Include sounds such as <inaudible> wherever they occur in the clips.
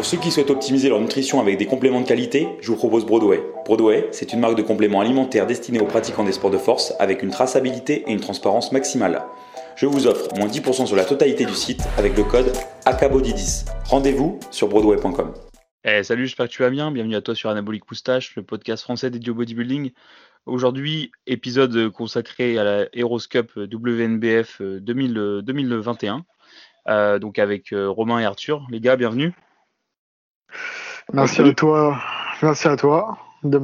Pour ceux qui souhaitent optimiser leur nutrition avec des compléments de qualité, je vous propose Broadway. Broadway, c'est une marque de compléments alimentaires destinée aux pratiquants des sports de force avec une traçabilité et une transparence maximale. Je vous offre moins 10% sur la totalité du site avec le code ACABODY10. Rendez-vous sur broadway.com. Eh, salut, j'espère que tu vas bien. Bienvenue à toi sur Anabolic Moustache, le podcast français dédié au bodybuilding. Aujourd'hui, épisode consacré à la Heroes Cup WNBF 2021. Euh, donc avec euh, Romain et Arthur. Les gars, bienvenue. Merci à toi, merci à toi de,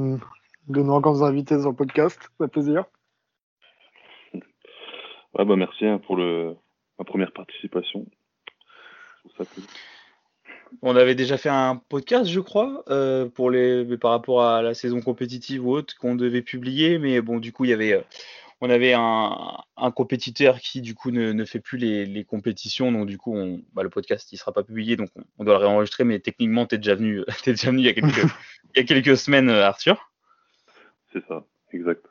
de nous encore inviter sur le podcast. Ça fait plaisir. Ouais, bah merci hein, pour le, ma première participation. On avait déjà fait un podcast, je crois, euh, pour les, par rapport à la saison compétitive ou autre qu'on devait publier, mais bon, du coup, il y avait, on avait un, compétiteur qui du coup ne, fait plus les, compétitions, donc du coup on, bah, le podcast il sera pas publié, donc on, doit le réenregistrer, mais techniquement tu es déjà venu, <laughs> es déjà venu il y a quelques, <laughs> il y a quelques semaines, Arthur. C'est ça, exact.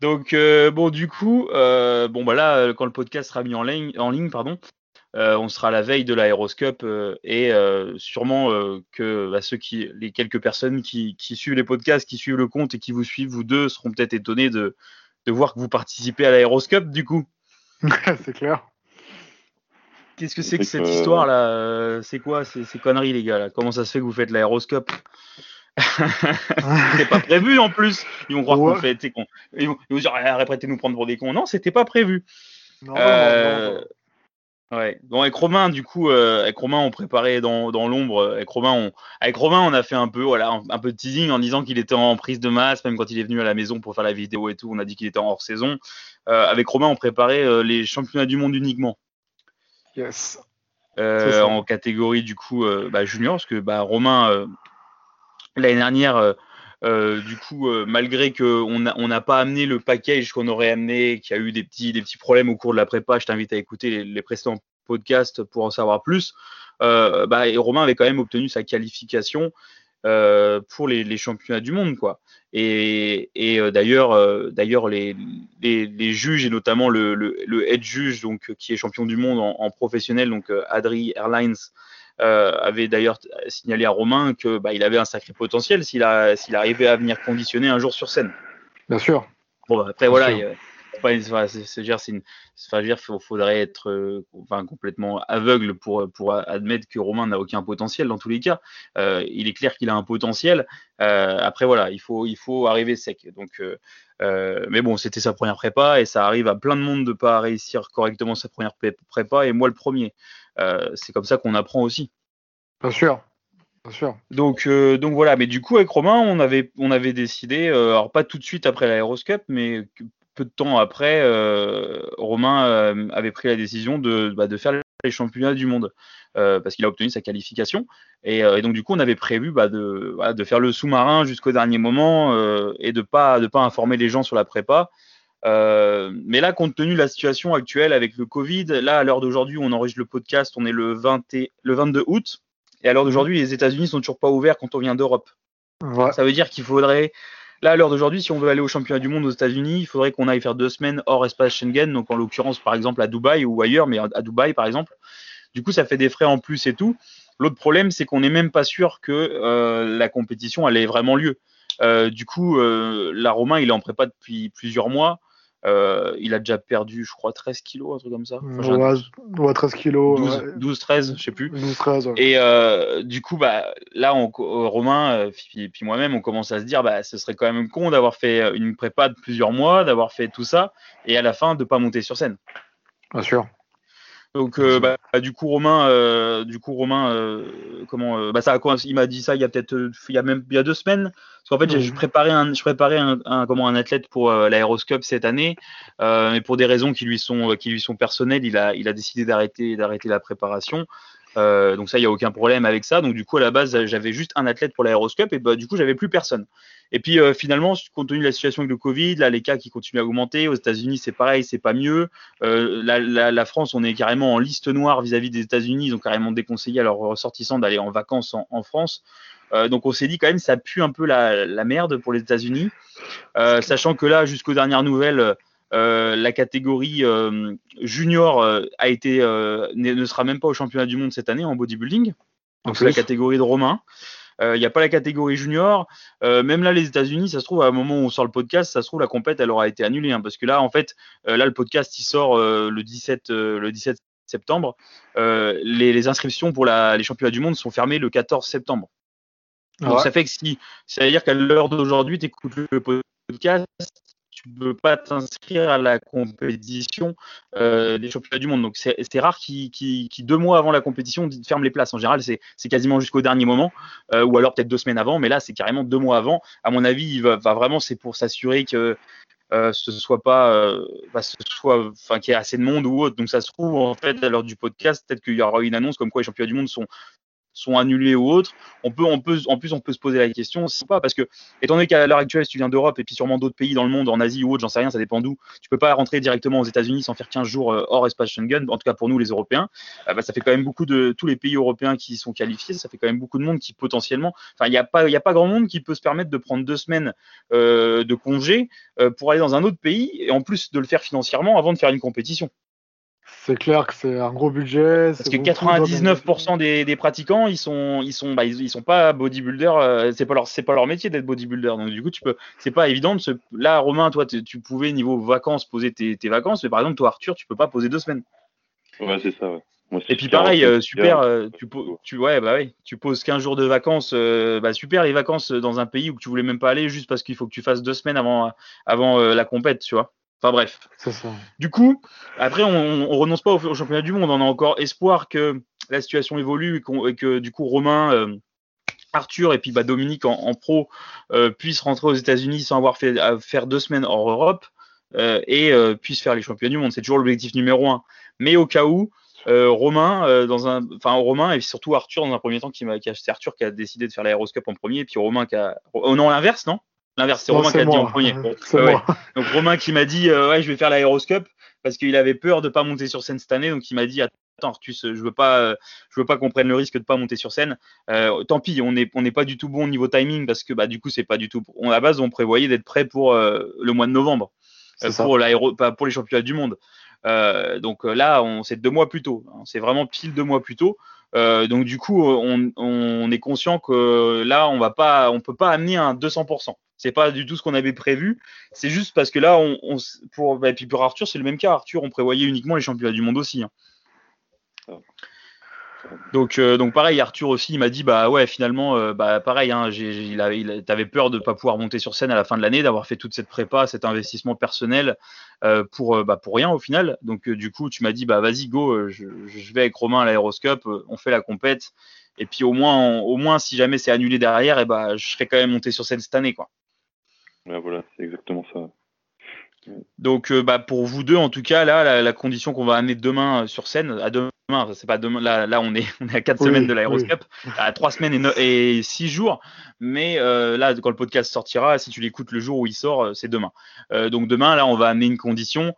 Donc euh, bon du coup, euh, bon bah là quand le podcast sera mis en ligne, en ligne pardon, euh, on sera à la veille de l'Aéroscope et sûrement que bah, ceux qui, les quelques personnes qui, qui, suivent les podcasts, qui suivent le compte et qui vous suivent, vous deux, seront peut-être étonnés de, de voir que vous participez à l'aéroscope du coup. <laughs> c'est clair. Qu'est-ce que c'est que cette histoire là euh, C'est quoi ces, conneries les gars là Comment ça se fait que vous faites l'aéroscope? <laughs> C'était pas prévu en plus. Ils vont croire qu'on fait, ils vont, ils vont dire arrêtez nous prendre pour des cons. Non, c'était pas prévu. non, euh, Ouais. Bon, avec Romain, du coup, euh, avec Romain, on préparait dans, dans l'ombre. Avec Romain, on, avec Romain, on a fait un peu, voilà, un, peu de teasing en disant qu'il était en prise de masse, même quand il est venu à la maison pour faire la vidéo et tout. On a dit qu'il était en hors saison. Euh, avec Romain, on préparait euh, les championnats du monde uniquement. Yes. En catégorie du coup bah, junior, parce que bah, Romain l'année dernière. Euh, du coup, malgré qu'on n'a on pas amené le package qu'on aurait amené, qu'il y a eu des petits, des petits problèmes au cours de la prépa, je t'invite à écouter les, précédents podcasts pour en savoir plus. Euh, bah, et Romain avait quand même obtenu sa qualification euh, pour les, championnats du monde, quoi. Et, et d'ailleurs, d'ailleurs les, les, les, juges et notamment le, le, le, head juge, donc qui est champion du monde en, en professionnel, donc Adri Airlines. Euh, avait d'ailleurs signalé à Romain que bah, il avait un sacré potentiel s'il arrivait à venir conditionner un jour sur scène. Bien sûr. Bon, bah, après, voilà, c'est une, dire, faudrait être euh, enfin, complètement aveugle pour, pour admettre que Romain n'a aucun potentiel dans tous les cas. Euh, il est clair qu'il a un potentiel. Euh, après, voilà, il faut, il faut arriver sec. Donc, mais bon, c'était sa première prépa et ça arrive à plein de monde de pas réussir correctement sa première prépa et moi le premier. Euh, c'est comme ça qu'on apprend aussi. Bien sûr. Bien sûr. Donc, euh, donc voilà, mais du coup avec Romain, on avait, on avait décidé, alors pas tout de suite après l'Aéroscope, mais peu de temps après, Romain avait pris la décision de, bah, de faire les championnats du monde euh, parce qu'il a obtenu sa qualification. Et, euh, donc du coup, on avait prévu bah, de, de, faire le sous-marin jusqu'au dernier moment euh, et de pas de pas informer les gens sur la prépa. Mais là, compte tenu de la situation actuelle avec le Covid, là à l'heure d'aujourd'hui, on enregistre le podcast, on est le, 20 le 22 août, et à l'heure d'aujourd'hui, les États-Unis sont toujours pas ouverts quand on vient d'Europe. Ça veut dire qu'il faudrait Là, à l'heure d'aujourd'hui, si on veut aller au championnat du monde aux États-Unis, il faudrait qu'on aille faire deux semaines hors espace Schengen, donc en l'occurrence, par exemple, à Dubaï ou ailleurs, mais à Dubaï, par exemple. Du coup, ça fait des frais en plus et tout. L'autre problème, c'est qu'on n'est même pas sûr que euh, la compétition elle ait vraiment lieu. Euh, du coup, euh, la Romain, il est en prépa depuis plusieurs mois. Euh, il a déjà perdu, je crois, 13 kilos, un truc comme ça. Enfin, ouais, 13 kilos. 12, 13, je sais plus. 12, 13, Et euh, du coup, bah, là, on, Romain, et puis moi-même, on commence à se dire, bah, ce serait quand même con d'avoir fait une prépa de plusieurs mois, d'avoir fait tout ça, et à la fin, de pas monter sur scène. Bien sûr. Donc euh, bah, du coup Romain, euh, du coup Romain, euh, comment, bah ça il m'a dit ça il y a peut-être, il y a même il y a deux semaines. Parce qu'en fait j'ai préparé un, je préparais un, un, comment un athlète pour l'aéroscope cette année, mais pour des raisons qui lui sont qui lui sont personnelles, il a il a décidé d'arrêter d'arrêter la préparation. Donc ça, il n'y a aucun problème avec ça. Donc du coup, à la base, j'avais juste un athlète pour l'aéroscope et bah, du coup, j'avais plus personne. Et puis euh, finalement, compte tenu de la situation avec le Covid, là, les cas qui continuent à augmenter. Aux États-Unis, c'est pareil, c'est pas mieux. Euh, la, la, la, France, on est carrément en liste noire vis-à-vis des États-Unis. Ils ont carrément déconseillé à leurs ressortissants d'aller en vacances en, en France. Euh, donc on s'est dit quand même, ça pue un peu la, la merde pour les États-Unis, sachant que là, jusqu'aux dernières nouvelles. La catégorie junior a été, ne sera même pas au championnat du monde cette année en bodybuilding. Donc c'est la catégorie de Romain. Il n'y a pas la catégorie junior. même là, les États-Unis, ça se trouve, à un moment où on sort le podcast, ça se trouve, la compète, elle aura été annulée. Hein, parce que là, en fait, là, le podcast, il sort le, 17, le 17 septembre. Les, inscriptions pour la, les championnats du monde sont fermées le 14 septembre. Donc ça fait que si, c'est-à-dire qu'à l'heure d'aujourd'hui, tu écoutes le podcast, tu ne peux pas t'inscrire à la compétition euh, des championnats du monde. Donc c'est rare qui, qui, deux mois avant la compétition ferment les places. En général, c'est quasiment jusqu'au dernier moment, euh, ou alors peut-être deux semaines avant, mais là c'est carrément deux mois avant. À mon avis, il va, vraiment c'est pour s'assurer que euh, ce soit pas, bah, soit, enfin qu'il y ait assez de monde ou autre. Donc ça se trouve en fait à l'heure du podcast, peut-être qu'il y aura une annonce comme quoi les championnats du monde sont sont annulés ou autres, on peut, on peut, en plus, on peut se poser la question, c'est pas parce que, étant donné qu'à l'heure actuelle, si tu viens d'Europe et puis sûrement d'autres pays dans le monde, en Asie ou autre, j'en sais rien, ça dépend d'où, tu peux pas rentrer directement aux États-Unis sans faire 15 jours euh, hors espace Schengen, en tout cas pour nous les Européens, euh, bah, ça fait quand même beaucoup de tous les pays européens qui sont qualifiés, ça fait quand même beaucoup de monde qui potentiellement, enfin, il n'y a pas, il a pas grand monde qui peut se permettre de prendre deux semaines euh, de congé pour aller dans un autre pays et en plus de le faire financièrement avant de faire une compétition. C'est clair que c'est un gros budget. Parce que 99% des, des, pratiquants, ils sont, ils sont, bah, ils, sont pas bodybuilders. Euh, c'est pas leur, c'est pas leur métier d'être bodybuilder. Donc du coup, tu peux, c'est pas évident de se. Là, Romain, toi, tu pouvais niveau vacances poser tes, tes, vacances, mais par exemple, toi, Arthur, tu peux pas poser deux semaines. Ouais, c'est ça. Ouais. Et puis pareil, euh, super, euh, tu, tu, ouais, bah oui, tu poses 15 jours de vacances, bah super les vacances dans un pays où tu voulais même pas aller juste parce qu'il faut que tu fasses deux semaines avant, avant la compète, tu vois. Enfin bref. Du coup, après, on, on renonce pas au, championnat du monde. On a encore espoir que la situation évolue et, que du coup Romain, euh, Arthur et puis bah, Dominique en, pro euh, puissent rentrer aux États-Unis sans avoir fait faire deux semaines hors Europe euh, et puissent faire les championnats du monde. C'est toujours l'objectif numéro un. Mais au cas où, Romain, dans un, enfin Romain et surtout Arthur dans un premier temps qui m'a, c'est Arthur qui a décidé de faire l'aéroscope en premier, et puis Romain qui a, oh non l'inverse non? L'inverse, c'est Romain qui a dit en premier. <laughs> Donc Romain qui m'a dit euh, ouais, je vais faire l'aéroscope parce qu'il avait peur de pas monter sur scène cette année, donc il m'a dit attends Artus, je veux pas, euh, je veux pas qu'on prenne le risque de pas monter sur scène. Euh, tant pis, on n'est on pas du tout bon au niveau timing parce que bah du coup c'est pas du tout. On, à la base on prévoyait d'être prêt pour le mois de novembre pour l'aéro, pour les championnats du monde. donc là on c'est deux mois plus tôt. Hein. c'est vraiment pile deux mois plus tôt. donc du coup, on, on, est conscient que là, on va pas, on peut pas amener un 200%. C'est pas du tout ce qu'on avait prévu. C'est juste parce que là, pour, bah, puis Arthur, c'est le même cas. Arthur, on prévoyait uniquement les championnats du monde aussi. Hein. Donc, euh, donc pareil, Arthur aussi, il m'a dit bah ouais, finalement, euh, bah pareil, hein, avait peur de pas pouvoir monter sur scène à la fin de l'année, d'avoir fait toute cette prépa, cet investissement personnel euh, pour bah, pour rien au final. Donc du coup, tu m'as dit bah vas-y go, je, vais avec Romain à l'aéroscope, on fait la compète, et puis au moins, au moins si jamais c'est annulé derrière, et eh je serais quand même monté sur scène cette année quoi voilà, c'est exactement ça. Donc, euh, bah, pour vous deux, en tout cas, là, la, condition qu'on va amener demain euh, sur scène, à demain, c'est pas demain, là, là, on est, <laughs> on est à quatre semaines de l'aéroscope, à trois semaines et, six jours, mais euh, là, quand le podcast sortira, si tu l'écoutes le jour où il sort, c'est demain. donc, demain, là, on va amener une condition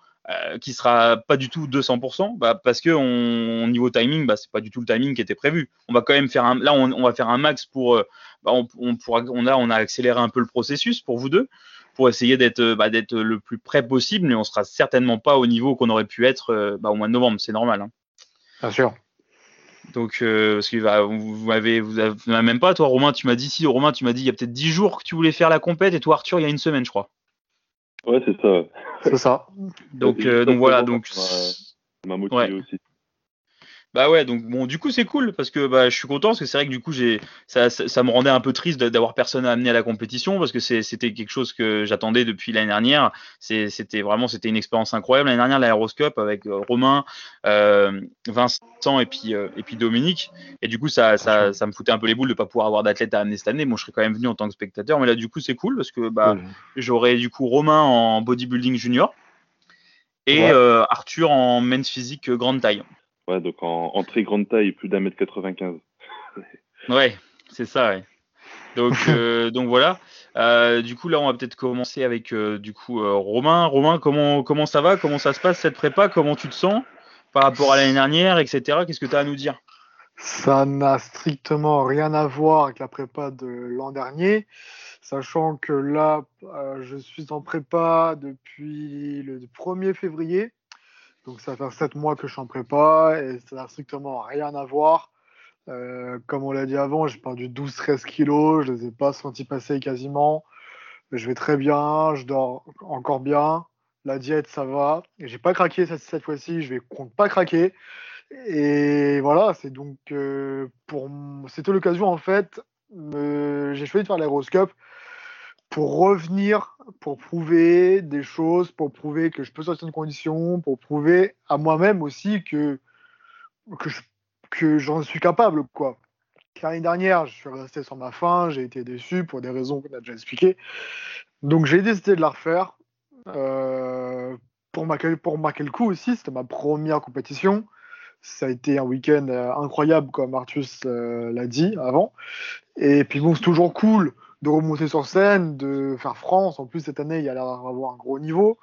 qui sera pas du tout 200%, bah, parce que on, niveau timing, bah, c'est pas du tout le timing qui était prévu. On va quand même faire un, là, on, on va faire un max pour bah, on, pourra, on, a, on a accéléré un peu le processus pour vous deux, pour essayer d'être euh, bah, d'être le plus près possible, mais on sera certainement pas au niveau qu'on aurait pu être euh, bah, au mois de novembre, c'est normal. Hein. Bien sûr. Donc, euh, parce que vous m'avez, vous, avez, même pas, toi, Romain, tu m'as dit, si, Romain, tu m'as dit, il y a peut-être 10 jours que tu voulais faire la compète, et toi, Arthur, il y a une semaine, je crois. Ouais, c'est ça. C'est ça. <laughs> Donc, donc voilà, donc. m'a motivé aussi. Bah ouais, donc bon, du coup c'est cool parce que bah, je suis content parce que c'est vrai que du coup j'ai ça, ça, me rendait un peu triste d'avoir personne à amener à la compétition parce que c'était quelque chose que j'attendais depuis l'année dernière. C'était vraiment c'était une expérience incroyable l'année dernière l'aéroscope avec euh, Romain, euh, Vincent et puis euh, et puis Dominique et du coup ça, ça, ça me foutait un peu les boules de pas pouvoir avoir d'athlète à amener cette année. Bon, je serais quand même venu en tant que spectateur, mais là du coup c'est cool parce que bah j'aurais du coup Romain en bodybuilding junior et Arthur en men's physique grande taille. Ouais, donc en, très grande taille, plus d'un mètre 95. <laughs> ouais, c'est ça, ouais. Donc, euh, <laughs> donc voilà. Euh, du coup, là, on va peut-être commencer avec euh, du coup Romain. Romain, comment, comment ça va? Comment ça se passe cette prépa? Comment tu te sens par rapport à l'année dernière, etc. Qu'est-ce que tu as à nous dire? Ça n'a strictement rien à voir avec la prépa de l'an dernier, sachant que là, je suis en prépa depuis le 1er février. Donc ça fait sept mois que je suis en prépa et ça n'a strictement rien à voir Euh, comme on l'a dit avant, j'ai perdu 12-13 kilos, je ne les ai pas sentis passer quasiment. Je vais très bien, je dors encore bien. La diète, ça va. J'ai pas craqué cette, cette fois-ci, je vais compte pas craquer. Et voilà, c'est donc euh, pour c'était l'occasion en fait. J'ai choisi de faire l'aéroscope pour revenir, pour prouver des choses, pour prouver que je peux sortir de conditions, pour prouver à moi-même aussi que que je que j'en suis capable, quoi. L'année dernière, je suis resté sur ma faim, j'ai été déçu pour des raisons qu'on a déjà expliquées. Donc j'ai décidé de la refaire. Euh, pour, marquer, pour marquer le coup aussi, c'était ma première compétition. Ça a été un week-end euh, incroyable, comme Arthus euh, l'a dit avant. Et puis bon, c'est toujours cool de remonter sur scène, de faire France. En plus, cette année, il y a l'air d'avoir un gros niveau.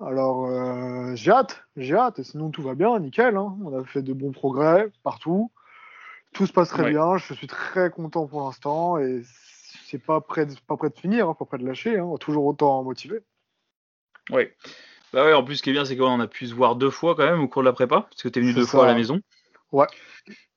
Alors, euh, j'ai hâte, j'ai hâte. Sinon, tout va bien, nickel. Hein. On a fait de bons progrès partout. Tout se passe très bien. Je suis très content pour l'instant et c'est pas prêt, de, pas prêt de finir, hein, pas prêt de lâcher. Hein. Toujours autant motivé. Oui. Bah ouais, en plus, ce qui est bien, c'est qu'on a pu se voir deux fois quand même au cours de la prépa, parce que tu es venu deux fois à la maison. Ouais.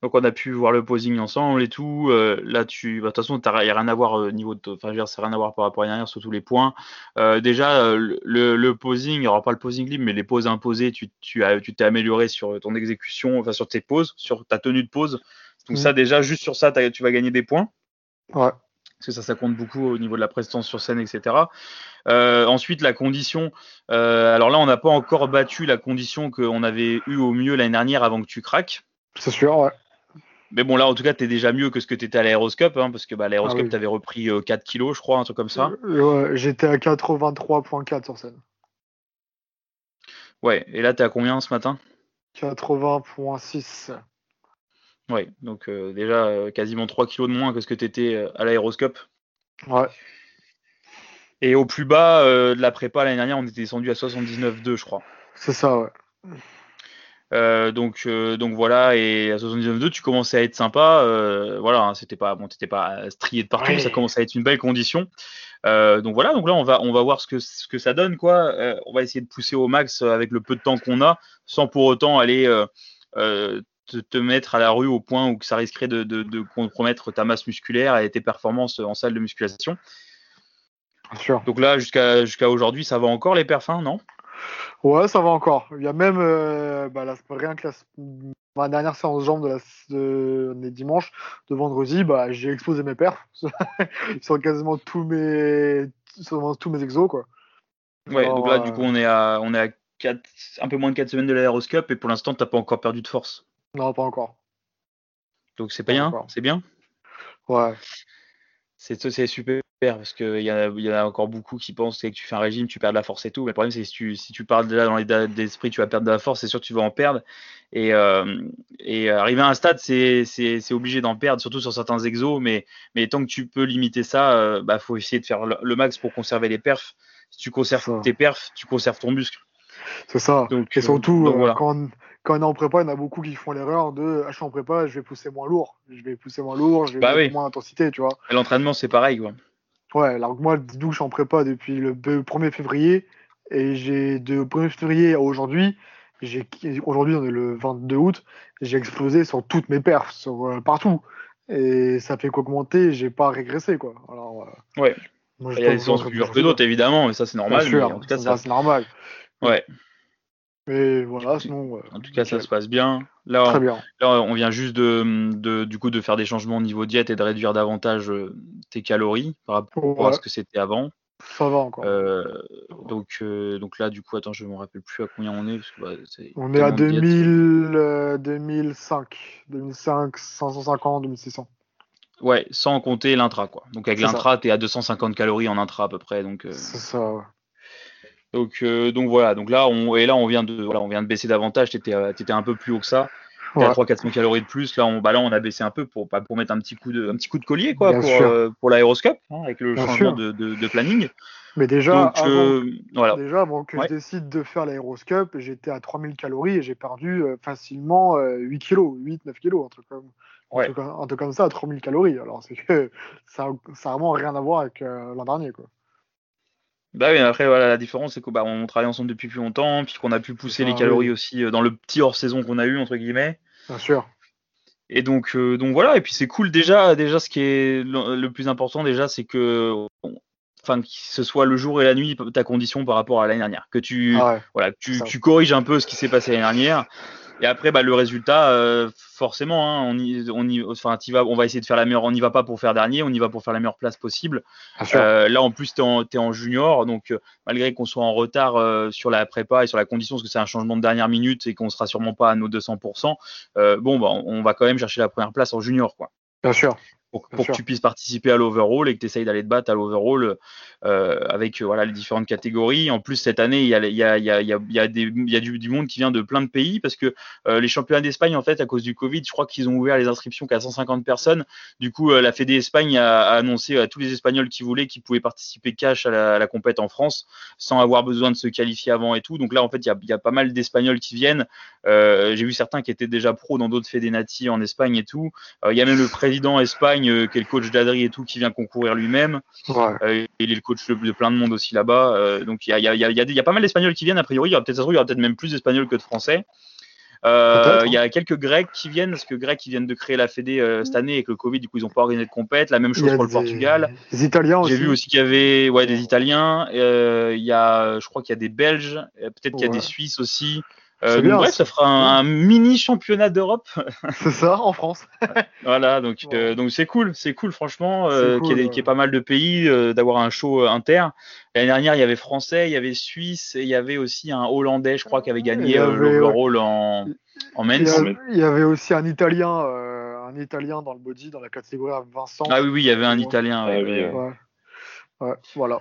Donc on a pu voir le posing ensemble et tout. Euh, là, tu, bah, de toute façon, il n'y a rien à voir au euh, niveau de, enfin, c'est rien à voir par rapport à l'année sur tous les points. Euh, déjà, le, le, posing, il n'y aura pas le posing libre, mais les poses imposées, tu, tu as, tu t'es amélioré sur ton exécution, enfin sur tes poses, sur ta tenue de pose. Donc ça, mm. déjà, juste sur ça, tu vas gagner des points. Ouais. Parce que ça, ça compte beaucoup au niveau de la prestance sur scène, etc. ensuite, la condition. alors là, on n'a pas encore battu la condition qu'on avait eue au mieux l'année dernière avant que tu craques. C'est sûr, ouais. Mais bon, là, en tout cas, tu es déjà mieux que ce que tu étais à l'aéroscope, hein, parce que bah, l'aéroscope, ah tu avais repris 4 euh, kilos, je crois, un truc comme ça. Euh, ouais, j'étais à 83.4 sur scène. Ouais, et là, tu es à combien ce matin? 80.6. Ouais, donc euh, déjà quasiment 3 kilos de moins que ce que tu étais à l'aéroscope. Ouais. Et au plus bas de la prépa l'année dernière, on était descendu à 79,2, je crois. C'est ça, ouais. Euh, donc, euh, donc voilà, et à 79.2, tu commençais à être sympa. Euh, voilà, hein, c'était pas, bon, t'étais pas strié de partout, ça commençait à être une belle condition. donc voilà, donc là, on va, on va voir ce que, ce que ça donne, quoi. on va essayer de pousser au max avec le peu de temps qu'on a, sans pour autant aller te, te, mettre à la rue au point où ça risquerait de, de, de, compromettre ta masse musculaire et tes performances en salle de musculation. Bien sûr. Donc là, jusqu'à jusqu'à aujourd'hui, ça va encore les perfs, hein, non? Ouais, ça va encore. Il y a même, euh, bah, rien que la, ma dernière séance jambes de, la, de, dimanche, de vendredi, bah, j'ai exposé mes perfs <laughs> sur quasiment tous mes, sur tous mes exos. Quoi. Ouais, donc là, du coup, on est à, on est à 4, un peu moins de 4 semaines de l'aéroscope et pour l'instant, tu n'as pas encore perdu de force. Non, pas encore. Donc c'est pas bien, c'est bien? Ouais. C'est super parce qu'il y, y, en a encore beaucoup qui pensent que tu fais un régime, tu perds de la force et tout. Mais le problème, c'est que si tu, si tu parles déjà dans l'état d'esprit, tu vas perdre de la force, c'est sûr que tu vas en perdre. Et, euh, et arriver à un stade, c'est obligé d'en perdre, surtout sur certains exos. Mais, mais tant que tu peux limiter ça, il euh, bah, faut essayer de faire le, max pour conserver les perfs. Si tu conserves tes perfs, tu conserves ton muscle. C'est ça. Donc, et surtout, euh, quand, quand on est en prépa, il y en a beaucoup qui font l'erreur de ah, je suis en prépa, je vais pousser moins lourd, je vais pousser moins lourd, je vais bah moins d'intensité, tu vois. L'entraînement, c'est pareil, quoi. Ouais, alors que moi, d'où je suis en prépa depuis le 1er février, et j'ai de 1er février à aujourd'hui, j'ai aujourd'hui on est le 22 août, j'ai explosé sur toutes mes perfs, sur euh, partout, et ça fait qu'augmenter, j'ai pas régressé quoi. Alors, euh, ouais. Moi, Il y a des séances plus dures que d'autres évidemment, mais ça c'est normal. Sûr, en tout cas, ça, c'est normal. Ouais. Mais voilà, sinon. en tout cas, ça se passe bien. Là, Très on, bien. là, on vient juste de, de, du coup de faire des changements au niveau diète et de réduire davantage euh, tes calories par rapport à ce que c'était avant. Ça va encore. Euh, donc, euh, donc là, du coup, attends, je me rappelle plus à combien on est. Parce que, bah, on est à 2000, 2005, 2005, 550, 2600. Ouais, sans compter l'intra, quoi. Donc avec l'intra, tu es à 250 calories en intra à peu près. Donc, C'est ça, ouais. Donc, euh, donc voilà, donc là on, et là on vient de, voilà, on vient de baisser davantage, tu étais, euh, un peu plus haut que ça. Tu à 300-400 calories de plus. Là on, bah là, on a baissé un peu pour, pour mettre un petit coup de, un petit coup de collier quoi, pour, euh, pour l'aéroscope, hein, avec le changement de, de, planning. Mais déjà, avant, voilà. déjà avant que je décide de faire l'aéroscope, j'étais à 3000 calories et j'ai perdu facilement 8 kilos, 8-9 kilos, un truc, comme, un, truc, comme ça à 3000 calories. Alors c'est que <laughs> ça n'a vraiment rien à voir avec l'an dernier. Quoi. Bah oui, après voilà, la différence c'est qu'on bah, travaille ensemble depuis plus longtemps, puis qu'on a pu pousser les calories aussi euh, dans le petit hors saison qu'on a eu entre guillemets. Bien sûr. Et donc, euh, donc voilà. Et puis c'est cool déjà. Déjà, ce qui est le, le plus important déjà, c'est que, enfin, que ce soit le jour et la nuit ta condition par rapport à l'année dernière, que tu, Ah ouais. voilà, que tu, tu corriges un peu ce qui s'est passé l'année dernière. Et après, bah, le résultat, euh, forcément, hein, on y, on y, enfin, t'y vas, on va essayer de faire la meilleure. On n'y va pas pour faire dernier, on y va pour faire la meilleure place possible. Euh, là, en plus, tu es, en junior, donc euh, malgré qu'on soit en retard euh, sur la prépa et sur la condition, parce que c'est un changement de dernière minute et qu'on sera sûrement pas à nos 200%, euh, bon, bah, on va quand même chercher la première place en junior, quoi. Bien sûr. Pour, que tu puisses participer à l'overall et que tu essayes d'aller te battre à l'overall euh, avec euh, voilà, les différentes catégories. En plus, cette année, il y a, y y y des, du, du monde qui vient de plein de pays parce que euh, les championnats d'Espagne, en fait, à cause du Covid, je crois qu'ils ont ouvert les inscriptions qu'à 150 personnes. Du coup, la Fédé Espagne a, a annoncé à tous les Espagnols qui voulaient qu'ils pouvaient participer cash à la, à la compète en France sans avoir besoin de se qualifier avant et tout. Donc là, en fait, il y a, il y a pas mal d'Espagnols qui viennent. J'ai vu certains qui étaient déjà pros dans d'autres Fédé Nati en Espagne et tout. Il y a même le président Espagne, euh, qui est le coach d'Adri et tout, qui vient concourir lui-même. Ouais. Euh, il est le coach de, plein de monde aussi là-bas. Euh, donc il y a, y, a, y, a, y a pas mal d'Espagnols qui viennent. A priori, il y aura peut-être peut-être même plus d'Espagnols que de Français. Euh, il y a quelques Grecs qui viennent parce que Grecs qui viennent de créer la Fédé euh, cette année avec le Covid, du coup ils n'ont pas organisé de compète. La même chose pour le Portugal. des Italiens aussi. J'ai vu aussi qu'il y avait ouais, des Italiens. euh, il y a, je crois qu'il y a des Belges. Peut-être qu'il y a des Suisses aussi. Euh, donc bien, bref, ça. fera un, un mini championnat d'Europe. <laughs> C'est ça, en France. <laughs> Voilà, donc Ouais. euh, donc c'est cool, c'est cool franchement, euh, cool, qu'il y, ait ouais. pas mal de pays, euh, d'avoir un show inter. L'année dernière, il y avait français, il y avait suisse, et il y avait aussi un hollandais, je crois, qui avait gagné avait, l'overall en en Il y, men's. il y avait aussi un Italien, euh, un Italien dans le body, dans la catégorie à Vincent. Ah oui, oui, il y avait un. Italien. ouais, Ah oui, ouais. ouais. Ouais. Ouais, voilà.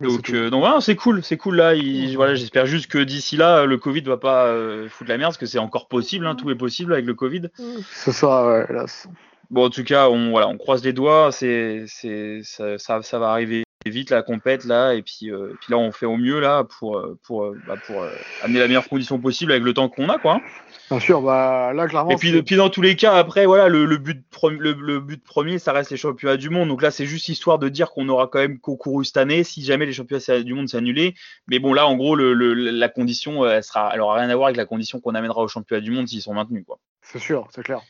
Donc, euh, donc voilà, c'est cool, c'est cool là. il- voilà, j'espère juste que d'ici là, le Covid va pas euh, foutre la merde, parce que c'est encore possible, hein, tout est possible avec le Covid. C'est ça, ouais, hélas. Bon, en tout cas, on voilà, on croise les doigts. C'est, c'est, ça, ça, ça va arriver vite la compète là, et puis, euh, puis là, on fait au mieux là pour, euh, pour, euh, bah, pour euh, amener la meilleure condition possible avec le temps qu'on a, quoi. hein. Bien sûr, bah là, clairement. Et puis, dans tous les cas, après, voilà, le, le but, le, le but premier, ça reste les championnats du monde. Donc là, c'est juste histoire de dire qu'on aura quand même concouru cette année, si jamais les championnats du monde annulé. Mais bon, là, en gros, le, le- la condition, euh, elle sera, elle aura rien à voir avec la condition qu'on amènera aux championnats du monde s'ils sont maintenus, quoi. C'est sûr, c'est clair.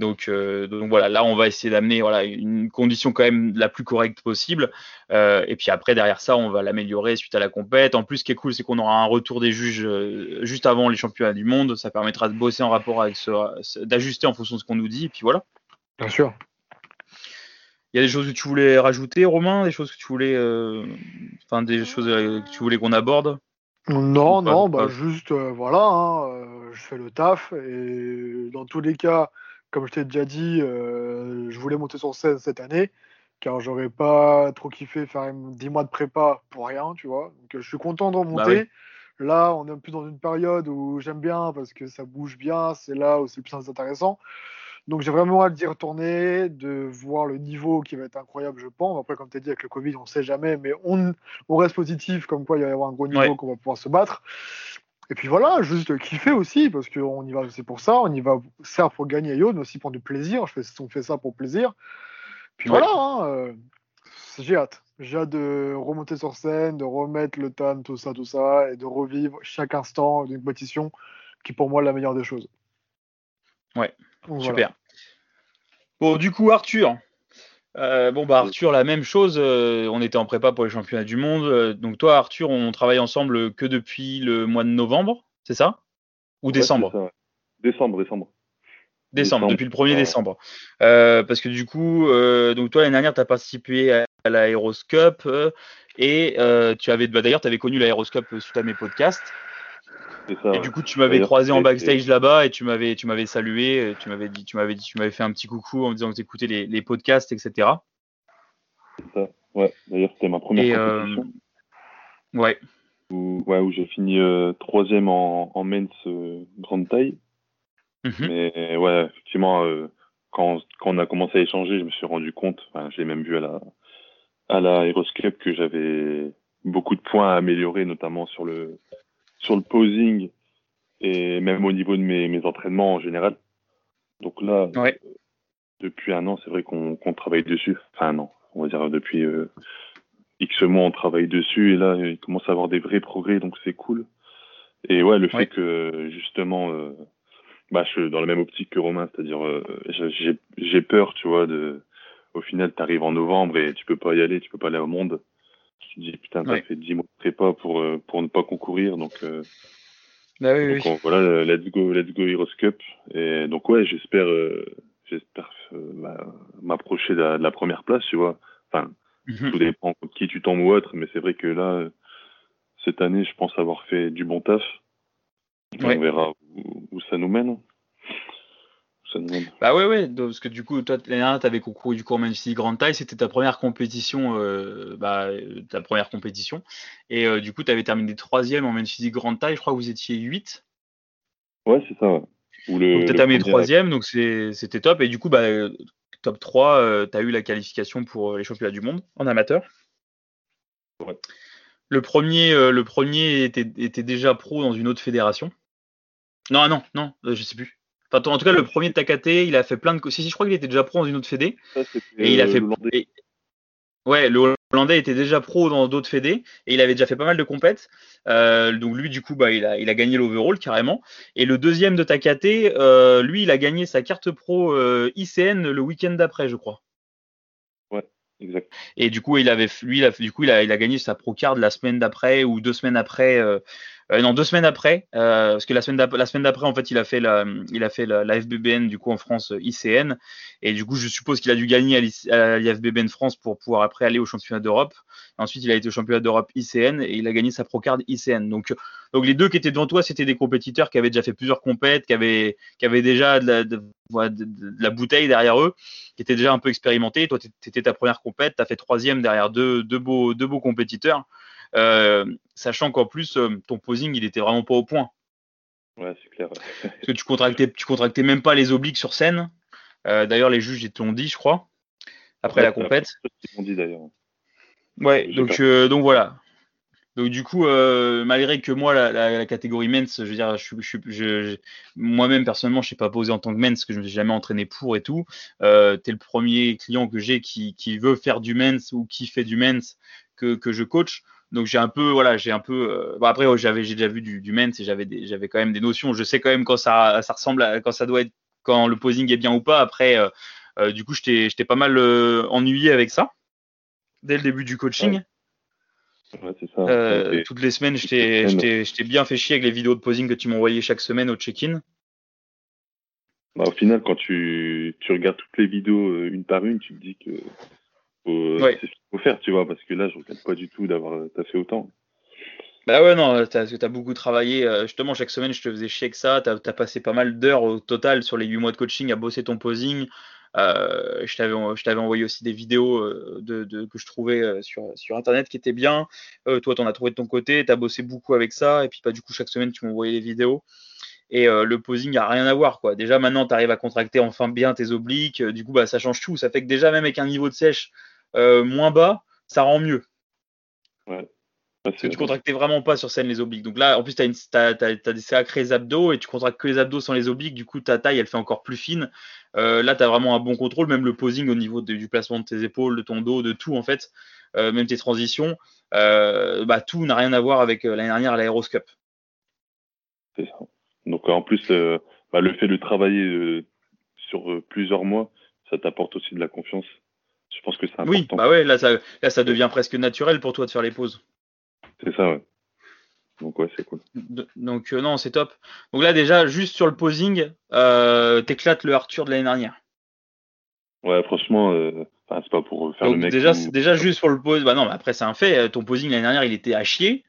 Donc, euh, donc voilà, là on va essayer d'amener voilà une condition quand même la plus correcte possible. Euh, et puis après derrière ça, on va l'améliorer suite à la compète. En plus, ce qui est cool, c'est qu'on aura un retour des juges euh, juste avant les championnats du monde. Ça permettra de bosser en rapport avec ce, d'ajuster en fonction de ce qu'on nous dit. Et puis voilà. Bien sûr. Il y a des choses que tu voulais rajouter, Romain, des choses que tu voulais, euh, enfin des choses que tu voulais qu'on aborde? Non, pas- non, bah juste, voilà, hein, je fais le taf et dans tous les cas, comme je t'ai déjà dit, euh, je voulais monter sur scène cette année, car j'aurais pas trop kiffé faire 10 mois de prépa pour rien, tu vois. Donc je suis content de remonter. Bah Là, on est plus dans une période où j'aime bien parce que ça bouge bien, c'est là où c'est le plus intéressant. Donc j'ai vraiment hâte d'y retourner, de voir le niveau qui va être incroyable, je pense. Après, comme tu as dit, avec le Covid, on ne sait jamais, mais on, on reste positif, comme quoi il va y avoir un gros niveau Ouais. qu'on va pouvoir se battre. Et puis voilà, juste kiffer aussi, parce qu'on y va, c'est pour ça, on y va certes pour gagner à Yo, mais aussi pour du plaisir. Je fais, on fait ça pour plaisir. Puis Ouais. voilà, hein, euh, j'ai hâte. J'ai hâte de remonter sur scène, de remettre le tan, tout ça, tout ça, et de revivre chaque instant d'une compétition qui pour moi est la meilleure des choses. Ouais, Donc, voilà. Super. Bon, du coup, Arthur. Euh, bon, bah, Arthur, la même chose. euh, on était en prépa pour les championnats du monde. euh, donc, toi, Arthur, on travaille ensemble que depuis le mois de novembre, c'est ça? Ou Ouais, décembre? ça. Décembre, décembre. Décembre, depuis le 1er Ouais. décembre. Parce que du coup, donc toi, l'année dernière, tu as participé à, à l'Aéroscope et tu avais, bah, d'ailleurs, tu avais connu l'Aéroscope suite à mes podcasts. Ça. Et du coup, tu m'avais croisé en backstage là-bas et tu m'avais, tu m'avais salué, euh, tu m'avais dit, tu m'avais dit, tu m'avais fait un petit coucou en me disant que tu écoutais les, les podcasts, etc. C'est ça. Ouais, d'ailleurs, c'était ma première Et euh, compétition ouais, où, ouais, où j'ai fini euh, troisième en, en men's euh, grande taille. Mhm. Mais ouais, effectivement, euh, quand, quand on a commencé à échanger, je me suis rendu compte, enfin, j'ai même vu à la, à la Aeroscope que j'avais beaucoup de points à améliorer, notamment sur le, sur le posing et même au niveau de mes, mes entraînements en général. Donc là, Ouais. euh, depuis un an, c'est vrai qu'on travaille dessus. Enfin, un an, on va dire depuis euh, X mois, on travaille dessus et là, il commence à avoir des vrais progrès, donc c'est cool. Et ouais, le Ouais. fait que justement, euh, bah, je suis dans la même optique que Romain, c'est-à-dire euh, j'ai peur, tu vois, de au final, tu arrives en novembre et tu peux pas y aller, tu peux pas aller au monde. Tu te dis, putain, t'as fait 10 mois de prépa pour, euh, pour ne pas concourir. Donc, euh, bah oui, donc voilà, let's go, let's go Heroes Cup. Et donc, ouais, j'espère euh, j'espère m'approcher de, la première place, tu vois. Enfin, mhm. tout dépend de qui tu tombes ou autre, mais c'est vrai que là, cette année, je pense avoir fait du bon taf. On verra où, où ça nous mène. Bah ouais, ouais, parce que du coup, toi, l'année dernière, tu avais concouru du cours City Grande Taille, c'était ta première compétition, euh, bah, ta première compétition. Et euh, du coup, tu avais terminé troisième en City Grande Taille, je crois que vous étiez 8. Ouais, c'est ça, ouais. donc, tu as terminé troisième, donc c'était top. Et du coup, bah, top 3, tu as eu la qualification pour les championnats du monde en amateur. Ouais. Le premier, euh, le premier était, était déjà pro dans une autre fédération. Non, non, non, je sais plus. Enfin, en tout cas, le premier de Takate, il a fait plein de. Si, si, je crois qu'il était déjà pro dans une autre fédé. et il a fait. Ouais, le Hollandais était déjà pro dans d'autres fédés et il avait déjà fait pas mal de compètes. Euh, donc lui, du coup, bah, il a, il a gagné l'overall carrément. Et le deuxième de Takate, euh, lui, il a gagné sa carte pro euh, ICN le week-end d'après, je crois. Ouais, exact. Et du coup, il avait, lui, il a, du coup, il a, il a gagné sa pro card la semaine d'après ou deux semaines après euh, non, deux semaines après, euh, parce que la semaine d'après, en fait, il a fait la, il a fait la, FBBN du coup en France euh, ICN, et du coup, je suppose qu'il a dû gagner à l'IFBBN France pour pouvoir après aller au championnat d'Europe. Ensuite, il a été au championnat d'Europe ICN et il a gagné sa procard ICN. Donc, donc les deux qui étaient devant toi, c'était des compétiteurs qui avaient déjà fait plusieurs compètes, qui avaient, qui avaient déjà de la, la, bouteille derrière eux, qui étaient déjà un peu expérimentés. Toi, tu ta première compète, tu as fait troisième derrière deux, deux, beaux, deux beaux compétiteurs. Euh, sachant qu'en plus, euh, ton posing, il était vraiment pas au point. Ouais, c'est clair. Parce que tu contractais, tu contractais même pas les obliques sur scène. Euh, d'ailleurs, les juges, ils te l'ont dit, je crois, après la compète. Ils l'ont dit d'ailleurs. Ouais, donc, donc voilà. Donc du coup, malgré que moi, la, catégorie men's, je veux dire, je, moi-même personnellement, je ne sais pas poser en tant que men's, parce que je ne me suis jamais entraîné pour et tout. Euh, tu es le premier client que j'ai qui, qui, veut faire du men's ou qui fait du men's que, que je coach. Donc j'ai un peu, voilà, j'ai un peu. Euh, bon, après, j'avais, j'ai déjà vu du, du et j'avais, j'avais quand même des notions. Je sais quand même quand ça, ça ressemble, à, quand ça doit être, quand le posing est bien ou pas. Après, euh, euh, du coup, j'étais, pas mal ennuyé avec ça dès le début du coaching. Ouais. c'est ça. toutes les semaines, j'étais, j'étais, bien fait chier avec les vidéos de posing que tu m'envoyais chaque semaine au check-in. Bah, au final, quand tu, tu regardes toutes les vidéos une par une, tu te dis que c'est ce qu'il faut faire, tu vois, parce que là, je regrette pas du tout d'avoir euh, fait autant. Bah ouais, non, parce que tu as beaucoup travaillé. Euh, justement, chaque semaine, je te faisais chier que ça. Tu as, passé pas mal d'heures au total sur les 8 mois de coaching à bosser ton posing. Euh, je t'avais envoyé aussi des vidéos de, que je trouvais sur, sur Internet qui étaient bien. toi, tu en as trouvé de ton côté. Tu as bossé beaucoup avec ça. Et puis, pas du coup, chaque semaine, tu m'envoyais les vidéos. Et le posing n'a rien à voir. quoi. Déjà, maintenant, tu arrives à contracter enfin bien tes obliques. Du coup, bah, ça change tout. Ça fait que déjà, même avec un niveau de sèche euh, moins bas, ça rend mieux. Ouais. Parce que tu contractais vraiment pas sur scène les obliques. Donc là, en plus, tu as, des sacrés abdos et tu contractes que les abdos sans les obliques. Du coup, ta taille, elle fait encore plus fine. Euh, là, tu as vraiment un bon contrôle, même le posing au niveau du placement de tes épaules, de ton dos, de tout, en fait. Euh, même tes transitions. bah, tout n'a rien à voir avec l'année dernière à l'Aéroscope. C'est ça. Donc, en plus, bah, le fait de travailler sur plusieurs mois, ça t'apporte aussi de la confiance. Je pense que c'est important. Oui, bah ouais, là ça, là, ça devient presque naturel pour toi de faire les pauses. C'est ça, ouais. Donc ouais, c'est cool. donc euh, non, c'est top. Donc là déjà, juste sur le posing, euh, t'éclates le Arthur de l'année dernière. Ouais, franchement, euh, c'est pas pour faire le mec. Déjà, déjà juste sur le pose, bah non, mais après c'est un fait. Euh, ton posing l'année dernière, il était à chier.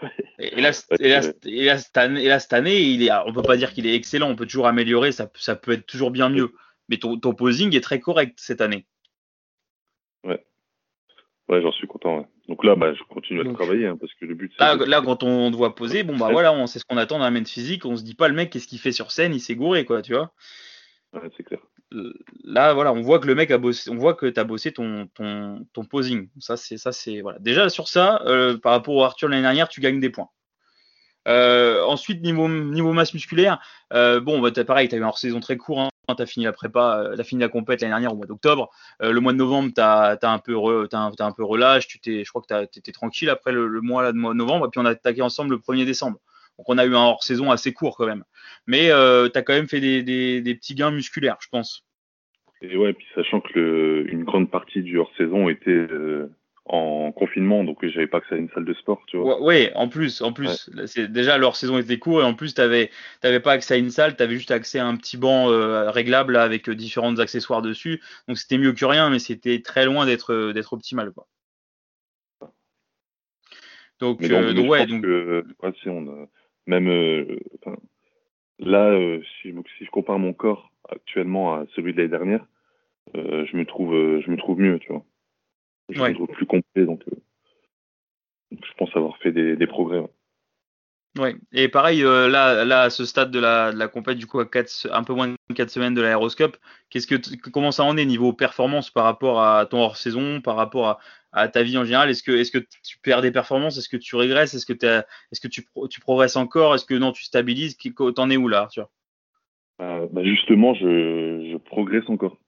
<laughs> Et là, et, là, et, là, cette année, et là, cette année, il est, on peut pas dire qu'il est excellent. On peut toujours améliorer. Ça, ça peut être toujours bien mieux. Mais ton, ton posing est très correct cette année. Ouais. Ouais, j'en suis content. Donc là, bah, je continue à travailler hein, parce que le but. Là, là, quand on doit poser, bon bah voilà, on sait ce qu'on attend d'un main physique. On se dit pas le mec qu'est-ce qu'il fait sur scène, il s'est gouré quoi, tu vois. Ouais, c'est clair. Là, voilà, on voit que le mec a bossé, on voit que tu as bossé ton, ton, ton posing. Ça, c'est ça, c'est voilà. Déjà sur ça, euh, par rapport au Arthur l'année dernière, tu gagnes des points. Euh, ensuite, niveau, niveau masse musculaire, euh, bon, bah, pareil, tu as eu un hors-saison très court. Hein, tu as fini la prépa, euh, as fini la compète l'année dernière au mois d'octobre. Euh, le mois de novembre, tu un peu relâche. Tu je crois que tu étais tranquille après le, mois de novembre. Et puis on a attaqué ensemble le 1er décembre. Donc on a eu un hors-saison assez court quand même. mais euh, tu as quand même fait des, des, petits gains musculaires, je pense. Et ouais, puis sachant que le, une grande partie du hors-saison était euh, en confinement, donc j'avais pas accès à une salle de sport, tu vois. Oui, en plus, en plus, c'est déjà leur saison était court et en plus t'avais t'avais pas accès à une salle, t'avais juste accès à un petit banc euh, réglable avec euh, différents accessoires dessus, donc c'était mieux que rien, mais c'était très loin d'être euh, d'être optimal, quoi. Donc, ouais, donc on même là, si je, si je compare mon corps actuellement à celui de l'année dernière, je me trouve je me trouve mieux, tu vois je ouais. plus complet. Donc, euh, je pense avoir fait des, progrès. Ouais. Et pareil, euh, là, là, à ce stade de la, de la compète, du coup, à un peu moins de 4 semaines de l'Aéroscope, qu'est-ce que comment ça en est niveau performance par rapport à ton hors-saison, par rapport à, ta vie en général? Est-ce que, est que tu perds des performances? Est-ce que tu régresses? Est-ce que, est-ce que tu, tu, progresses encore? Est-ce que non, tu stabilises? T'en es où là, Arthur euh, bah Justement, je, je progresse encore.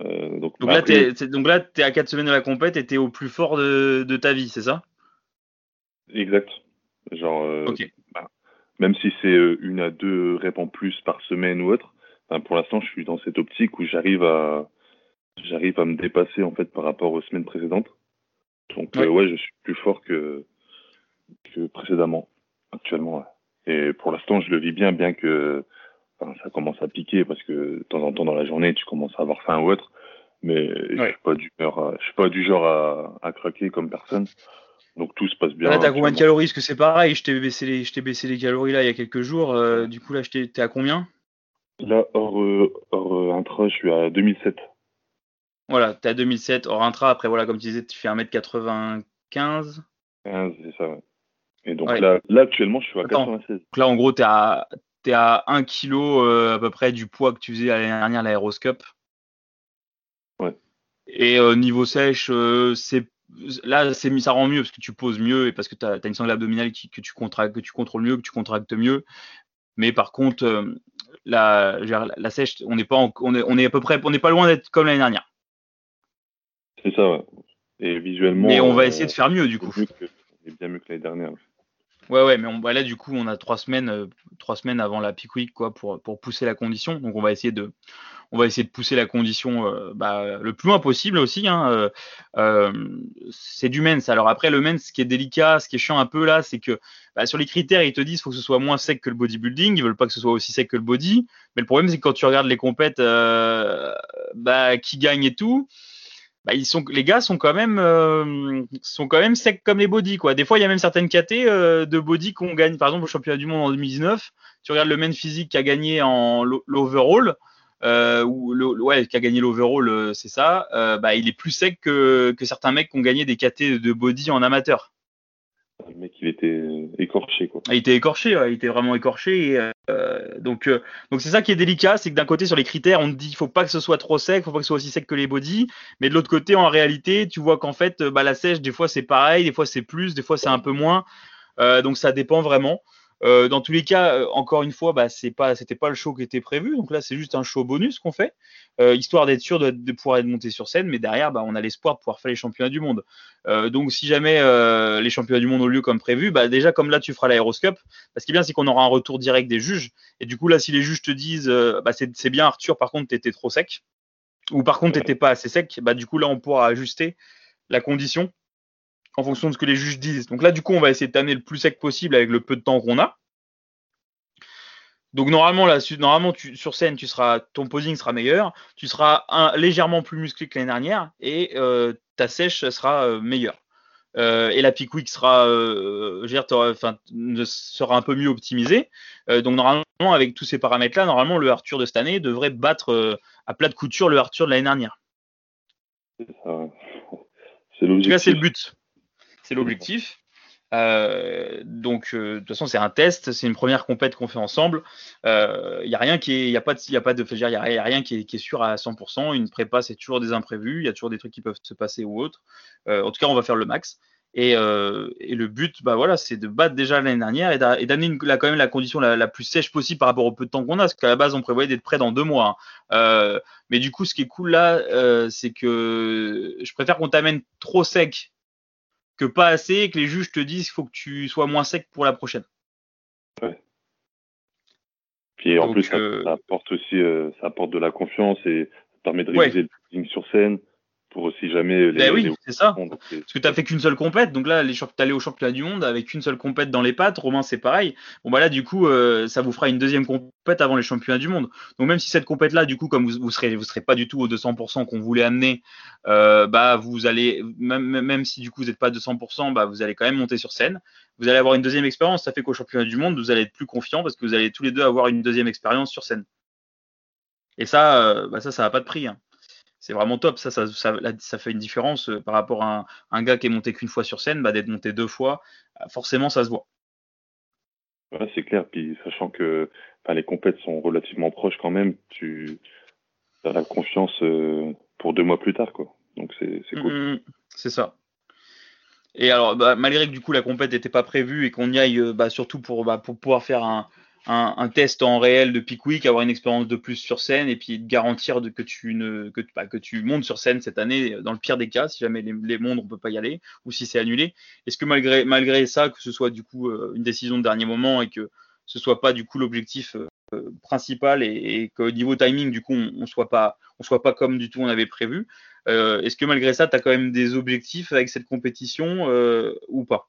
Euh, donc, donc, là, tu es, à 4 semaines de la compète et tu es au plus fort de, de ta vie, c'est ça? Exact. Genre, euh, bah, même si c'est euh, une à deux reps en plus par semaine ou autre, pour l'instant, je suis dans cette optique où j'arrive à, j'arrive à me dépasser en fait par rapport aux semaines précédentes. Donc ouais, je suis plus fort que, que précédemment, actuellement. Et pour l'instant, je le vis bien, bien que ça commence à piquer parce que de temps en temps dans la journée, tu commences à avoir faim ou autre. Mais je suis pas du genre, je suis pas du genre à, à, craquer comme personne. Donc tout se passe bien. Là, t'as combien de calories? Parce que c'est pareil, je t'ai baissé les, je t'ai baissé les calories là il y a quelques jours. Euh, du coup là, t'es à combien? Là, hors, euh, hors intra, je suis à 2007. Voilà, t'es à 2007 hors intra. Après voilà, comme tu disais, tu fais 1m95. 15, c'est ça. Ouais. Et donc là, là, actuellement, je suis à 96. Donc là, en gros, t'es à, tu es à 1 kg euh, à peu près du poids que tu faisais l'année dernière l'aéroscope. Ouais. Et euh, niveau sèche, euh, c'est là c'est ça rend mieux parce que tu poses mieux et parce que tu as, une sangle abdominale que tu que tu contrôles mieux, que tu contractes mieux. Mais par contre, la, la, sèche, on n'est pas on, est, on est à peu près on n'est pas loin d'être comme l'année dernière. C'est ça, ouais. Et visuellement. Mais on va essayer de faire mieux du coup. bien mieux que l'année dernière. Ouais, ouais, mais bah là, du coup, on a trois semaines, euh, trois semaines avant la peak week, quoi, pour, pour pousser la condition. Donc, on va essayer de, on va essayer de pousser la condition euh, bah, le plus loin possible aussi. Hein, euh, c'est du mens. Alors après, le mens, ce qui est délicat, ce qui est chiant un peu là, c'est que bah, sur les critères, ils te disent faut que ce soit moins sec que le bodybuilding. Ils veulent pas que ce soit aussi sec que le body. Mais le problème, c'est que quand tu regardes les compètes, bah, qui gagne et tout bah, ils sont, les gars sont quand même, euh, sont quand même secs comme les body quoi. Des fois, il y a même certaines catés euh, de body qu'on gagne. Par exemple, au championnat du monde en 2019, tu regardes le men physique qui a gagné en l'overall, euh, ou le, ouais, qui a gagné l'overall, euh, c'est ça. bah, il est plus sec que, que certains mecs qui ont gagné des catés de body en amateur le mec il était écorché quoi. Il était écorché, il était vraiment écorché. Donc euh, donc c'est ça qui est délicat, c'est que d'un côté sur les critères on te dit il faut pas que ce soit trop sec, faut pas que ce soit aussi sec que les body, mais de l'autre côté en réalité tu vois qu'en fait bah, la sèche des fois c'est pareil, des fois c'est plus, des fois c'est un peu moins, euh, donc ça dépend vraiment. Euh, dans tous les cas, euh, encore une fois, bah, c'est pas, c'était pas le show qui était prévu. Donc là, c'est juste un show bonus qu'on fait, euh, histoire d'être sûr de, de, pouvoir être monté sur scène. Mais derrière, bah, on a l'espoir de pouvoir faire les championnats du monde. donc, si jamais les championnats du monde ont lieu comme prévu, bah, déjà comme là, tu feras l'aéroscope. Parce qu'il est bien, c'est qu'on aura un retour direct des juges. Et du coup, là, si les juges te disent, bah, c'est bien, Arthur, par contre, t'étais trop sec, ou par contre, t'étais pas assez sec, bah, du coup, là, on pourra ajuster la condition en fonction de ce que les juges disent. Donc là, du coup, on va essayer de t'amener le plus sec possible avec le peu de temps qu'on a. Donc normalement, là, normalement tu, sur scène, tu seras, ton posing sera meilleur, tu seras un, légèrement plus musclé que l'année dernière et euh, ta sèche sera euh, meilleure. Euh, et la peak week sera, enfin, sera un peu mieux optimisée. donc normalement, avec tous ces paramètres-là, normalement, le Arthur de cette année devrait battre à plat de couture le Arthur de l'année dernière. C'est l'objectif. c'est le but. C'est l'objectif. Euh, donc euh, de toute façon c'est un test, c'est une première compète qu'on fait ensemble. Il euh, y a rien qui est, y a pas y a pas de, il y, a, rien qui est, sûr à 100%. Une prépa c'est toujours des imprévus, il y a toujours des trucs qui peuvent se passer ou autre. en tout cas on va faire le max. Et, le but, bah voilà, c'est de battre déjà l'année dernière et d'amener quand même la condition la, la, plus sèche possible par rapport au peu de temps qu'on a, parce qu'à la base on prévoyait d'être prêt dans deux mois. Hein. mais du coup, ce qui est cool là, c'est que je préfère qu'on t'amène trop sec que pas assez et que les juges te disent qu'il faut que tu sois moins sec pour la prochaine. Ouais. Puis en plus, ça, apporte aussi, ça apporte de la confiance et ça permet de réaliser le le sur scène pour si jamais les. Ben oui, c'est ça. Parce que tu n'as fait qu'une seule compète, donc là, tu allé au championnat du monde avec une seule compète dans les pattes. Romain, c'est pareil. Bon, bah là, du coup, euh, ça vous fera une deuxième compète avant les championnats du monde. Donc, même si cette compète-là, du coup, comme vous, vous serez, vous serez pas du tout au 200% qu'on voulait amener, euh, bah, vous allez, même, même si du coup, vous n'êtes pas à 200%, bah, vous allez quand même monter sur scène. Vous allez avoir une deuxième expérience. Ça fait qu'au championnat du monde, vous allez être plus confiant parce que vous allez tous les deux avoir une deuxième expérience sur scène. Et ça, euh, bah, ça, ça n'a pas de prix. Hein c'est vraiment top. Ça ça, ça, fait une différence euh, par rapport à un, gars qui est monté qu'une fois sur scène, bah, d'être monté deux fois, euh, forcément, ça se voit. c'est clair. Puis sachant que les compètes sont relativement proches quand même, tu as la confiance euh, pour deux mois plus tard, quoi. Donc c'est cool. Mmh, mmh, c'est ça. Et alors, bah, malgré que du coup la compète n'était pas prévue et qu'on y aille bah, surtout pour, pour pouvoir faire un, un, test en réel de Pickwick, avoir une expérience de plus sur scène et puis garantir de, que, tu ne, que, bah, que tu montes sur scène cette année, dans le pire des cas, si jamais les, mondes on peut pas y aller ou si c'est annulé. Est-ce que malgré, ça, que ce soit du coup euh, une décision de dernier moment et que ce soit pas du coup l'objectif euh, principal et, qu'au niveau timing du coup on, on soit pas soit pas comme du tout on avait prévu. Euh, est-ce que malgré ça, tu as quand même des objectifs avec cette compétition ou pas?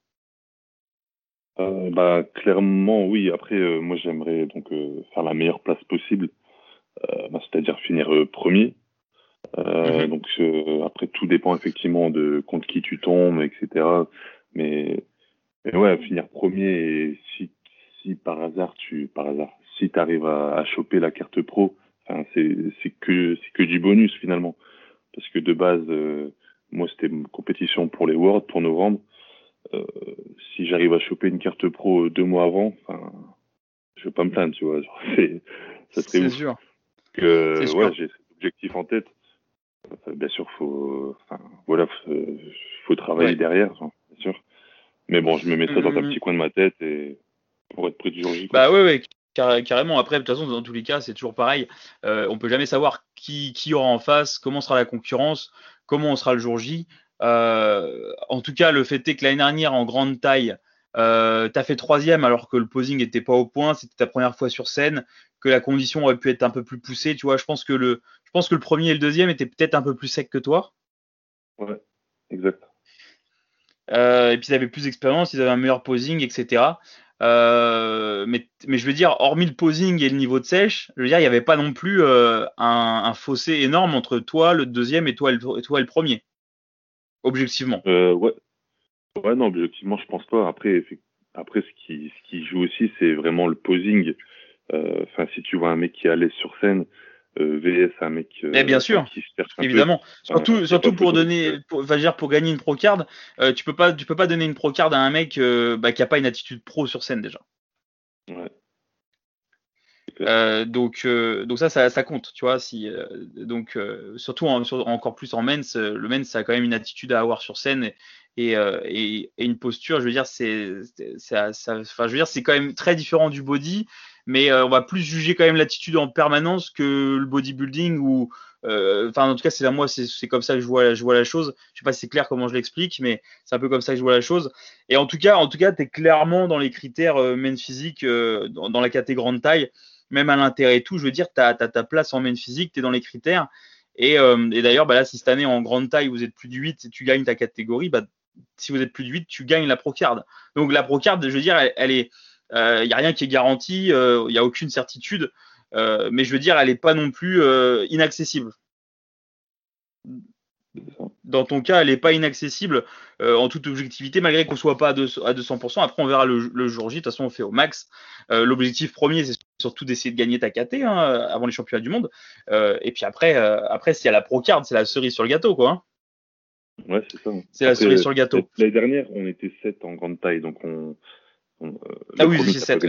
Euh, bah, clairement, oui. Après, euh, moi, j'aimerais donc euh, faire la meilleure place possible, bah, c'est-à-dire finir premier. Mhm. Donc, après, tout dépend effectivement de contre qui tu tombes, etc. Mais, mais ouais, finir premier et si, si par hasard tu, par hasard, si tu arrives à, à, choper la carte pro, c'est que c'est que du bonus finalement, parce que de base, moi, c'était une compétition pour les Worlds pour novembre. Euh, si j'arrive à choper une carte pro deux mois avant, je vais pas me plaindre, tu vois. <laughs> C'est, ça serait ouf. sûr. Que, ouais, j'ai cet objectif en tête. bien sûr, faut, enfin, voilà, faut, travailler derrière, bien sûr. Mais bon, je me mets ça dans un mm-hmm. petit coin de ma tête et pour être près du jour J. Bah ouais, ouais. Carrément. Après, de toute façon, dans tous les cas, c'est toujours pareil. Euh, on peut jamais savoir qui, qui aura en face, comment sera la concurrence, comment on sera le jour J. Euh, en tout cas, le fait est que l'année dernière, en grande taille, euh, tu as fait troisième alors que le posing n'était pas au point, c'était ta première fois sur scène, que la condition aurait pu être un peu plus poussée. Tu vois, je pense que le, je pense que le premier et le deuxième étaient peut-être un peu plus secs que toi. Ouais, exact. Euh, et puis ils avaient plus d'expérience, ils avaient un meilleur posing, etc. Euh, mais, mais, je veux dire, hormis le posing et le niveau de sèche, je veux dire, il n'y avait pas non plus un, un, fossé énorme entre toi, le deuxième, et toi, et toi, et le premier objectivement. Euh, ouais. ouais, non, objectivement, je pense pas. Après, après ce, qui, ce qui joue aussi, c'est vraiment le posing. Euh, enfin, si tu vois un mec qui est à l'aise sur scène, euh, VS un mec bien sûr, qui se évidemment. surtout, surtout pour donner, pour, dire, pour gagner une pro card, euh, tu peux pas, tu peux pas donner une pro card à un mec bah, qui a pas une attitude pro sur scène déjà. Ouais. Euh, donc, euh, donc ça, ça, compte, tu vois. Euh, donc, surtout encore plus en men's, le men's, a quand même une attitude à avoir sur scène et, une posture. Je veux dire, c'est, dire, c'est quand même très différent du body, mais on va plus juger quand même l'attitude en permanence que le bodybuilding ou, enfin, en tout cas, c'est moi, c'est comme ça que je vois, la chose. Je sais pas si c'est clair comment je l'explique, mais c'est un peu comme ça que je vois la chose. Et en tout cas, en tout cas, t'es clairement dans les critères men's physique dans, dans la catégorie grande taille même à l'intérêt et tout, je veux dire, tu as, ta place en main physique, tu es dans les critères. Et, euh, d'ailleurs, bah là, si cette année en grande taille, vous êtes plus de 8 et tu gagnes ta catégorie, bah, si vous êtes plus de 8, tu gagnes la Procard. Donc la Procard, je veux dire, elle, est, il euh, n'y a rien qui est garanti, il euh, n'y a aucune certitude, mais je veux dire, elle n'est pas non plus inaccessible dans ton cas, elle n'est pas inaccessible euh, en toute objectivité, malgré qu'on soit pas à, 200%. Après, on verra le, jour J. De toute façon, on fait au max. Euh, l'objectif premier, c'est surtout d'essayer de gagner ta KT hein, avant les championnats du monde. Euh, et puis après, après s'il y a la pro card, c'est la cerise sur le gâteau, quoi. Hein. Ouais, c'est ça. C'est la cerise sur le gâteau. L'année dernière, on était 7 en grande taille, donc on. ah oui, c'est 7.